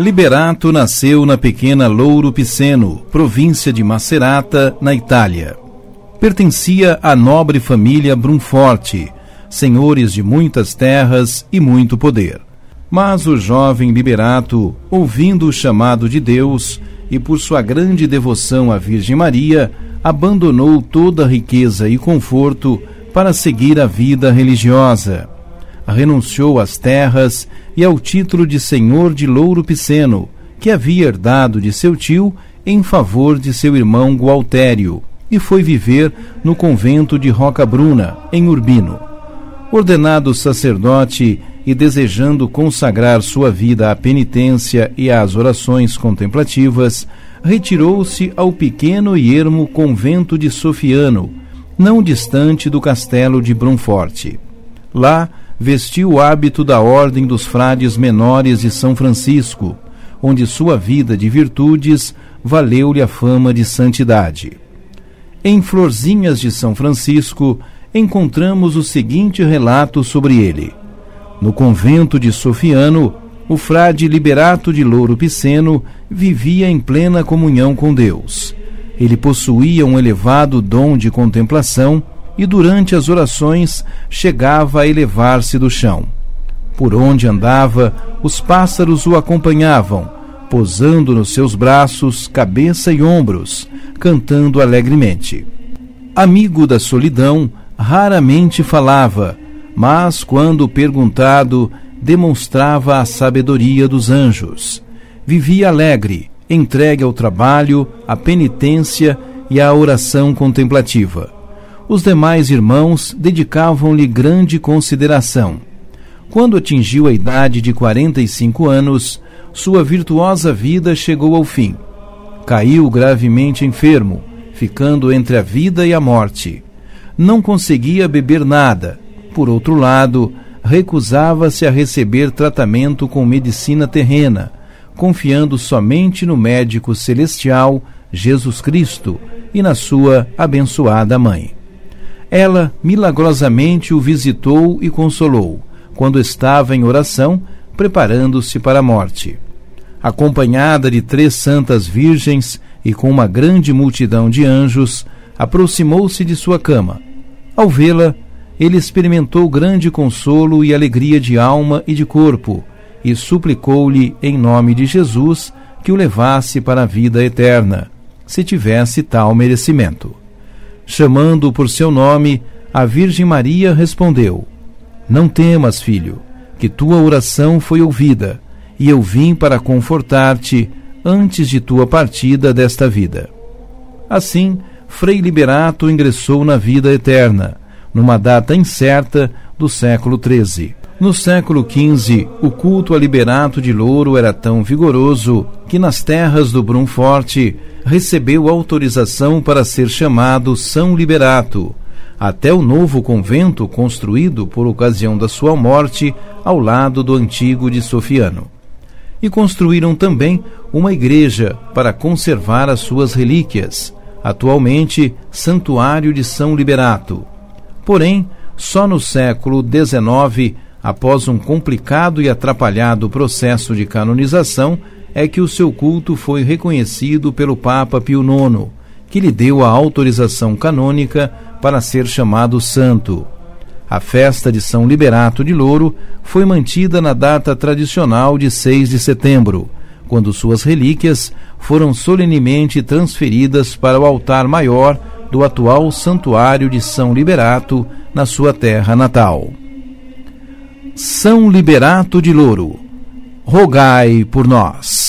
Liberato nasceu na pequena Louro Piceno, província de Macerata, na Itália. Pertencia à nobre família Brunforte, senhores de muitas terras e muito poder. Mas o jovem Liberato, ouvindo o chamado de Deus e por sua grande devoção à Virgem Maria, abandonou toda a riqueza e conforto para seguir a vida religiosa renunciou às terras e ao título de senhor de Louro Piceno, que havia herdado de seu tio em favor de seu irmão Gualtério, e foi viver no convento de Roca Bruna, em Urbino. Ordenado sacerdote e desejando consagrar sua vida à penitência e às orações contemplativas, retirou-se ao pequeno e ermo convento de Sofiano, não distante do castelo de Brunforte. Lá, vestiu o hábito da Ordem dos Frades Menores de São Francisco, onde sua vida de virtudes valeu-lhe a fama de santidade. Em Florzinhas de São Francisco, encontramos o seguinte relato sobre ele. No convento de Sofiano, o frade Liberato de Louro Piceno vivia em plena comunhão com Deus. Ele possuía um elevado dom de contemplação e durante as orações chegava a elevar-se do chão. Por onde andava, os pássaros o acompanhavam, posando nos seus braços cabeça e ombros, cantando alegremente. Amigo da solidão, raramente falava, mas quando perguntado, demonstrava a sabedoria dos anjos. Vivia alegre, entregue ao trabalho, à penitência e à oração contemplativa os demais irmãos dedicavam-lhe grande consideração. Quando atingiu a idade de 45 anos, sua virtuosa vida chegou ao fim. Caiu gravemente enfermo, ficando entre a vida e a morte. Não conseguia beber nada. Por outro lado, recusava-se a receber tratamento com medicina terrena, confiando somente no médico celestial, Jesus Cristo, e na sua abençoada mãe. Ela milagrosamente o visitou e consolou, quando estava em oração, preparando-se para a morte. Acompanhada de três santas virgens e com uma grande multidão de anjos, aproximou-se de sua cama. Ao vê-la, ele experimentou grande consolo e alegria de alma e de corpo, e suplicou-lhe, em nome de Jesus, que o levasse para a vida eterna, se tivesse tal merecimento. Chamando-o por seu nome, a Virgem Maria respondeu: Não temas, filho, que tua oração foi ouvida, e eu vim para confortar-te antes de tua partida desta vida. Assim, Frei Liberato ingressou na vida eterna, numa data incerta do século XIII. No século XV, o culto a Liberato de Louro era tão vigoroso que nas terras do Brunforte recebeu autorização para ser chamado São Liberato, até o novo convento construído por ocasião da sua morte ao lado do antigo de Sofiano. E construíram também uma igreja para conservar as suas relíquias, atualmente Santuário de São Liberato. Porém, só no século XIX após um complicado e atrapalhado processo de canonização, é que o seu culto foi reconhecido pelo Papa Pio IX, que lhe deu a autorização canônica para ser chamado santo. A festa de São Liberato de Louro foi mantida na data tradicional de 6 de setembro, quando suas relíquias foram solenemente transferidas para o altar maior do atual Santuário de São Liberato, na sua terra natal. São Liberato de Louro, rogai por nós.